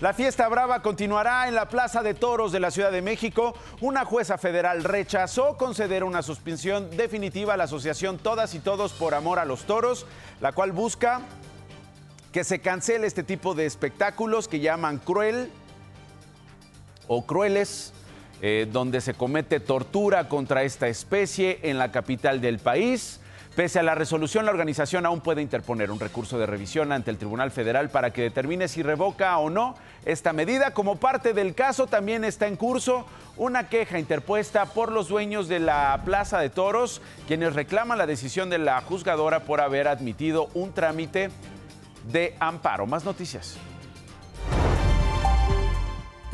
La fiesta brava continuará en la Plaza de Toros de la Ciudad de México. Una jueza federal rechazó conceder una suspensión definitiva a la asociación Todas y Todos por Amor a los Toros, la cual busca que se cancele este tipo de espectáculos que llaman cruel o crueles, eh, donde se comete tortura contra esta especie en la capital del país. Pese a la resolución, la organización aún puede interponer un recurso de revisión ante el Tribunal Federal para que determine si revoca o no esta medida. Como parte del caso, también está en curso una queja interpuesta por los dueños de la Plaza de Toros, quienes reclaman la decisión de la juzgadora por haber admitido un trámite de amparo. Más noticias.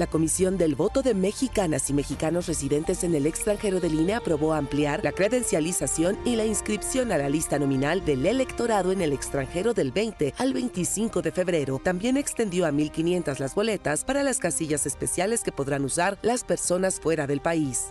La Comisión del Voto de Mexicanas y Mexicanos residentes en el extranjero del INE aprobó ampliar la credencialización y la inscripción a la lista nominal del electorado en el extranjero del 20 al 25 de febrero. También extendió a 1.500 las boletas para las casillas especiales que podrán usar las personas fuera del país.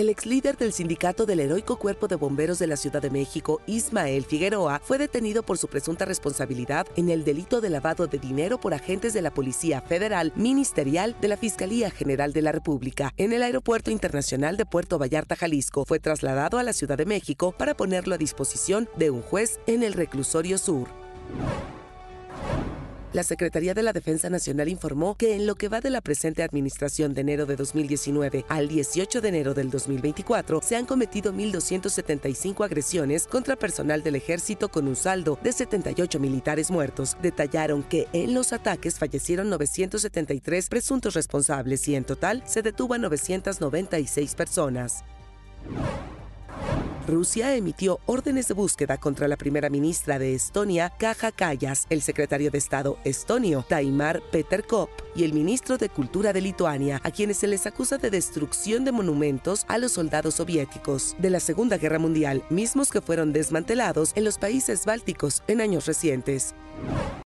El ex líder del sindicato del heroico cuerpo de bomberos de la Ciudad de México, Ismael Figueroa, fue detenido por su presunta responsabilidad en el delito de lavado de dinero por agentes de la Policía Federal Ministerial de la Fiscalía General de la República. En el Aeropuerto Internacional de Puerto Vallarta, Jalisco, fue trasladado a la Ciudad de México para ponerlo a disposición de un juez en el reclusorio sur. La Secretaría de la Defensa Nacional informó que en lo que va de la presente administración de enero de 2019 al 18 de enero del 2024 se han cometido 1.275 agresiones contra personal del ejército con un saldo de 78 militares muertos. Detallaron que en los ataques fallecieron 973 presuntos responsables y en total se detuvo a 996 personas. Rusia emitió órdenes de búsqueda contra la primera ministra de Estonia, Kaja Kallas, el secretario de Estado estonio, Taimar Peterkop, y el ministro de Cultura de Lituania, a quienes se les acusa de destrucción de monumentos a los soldados soviéticos de la Segunda Guerra Mundial, mismos que fueron desmantelados en los países bálticos en años recientes.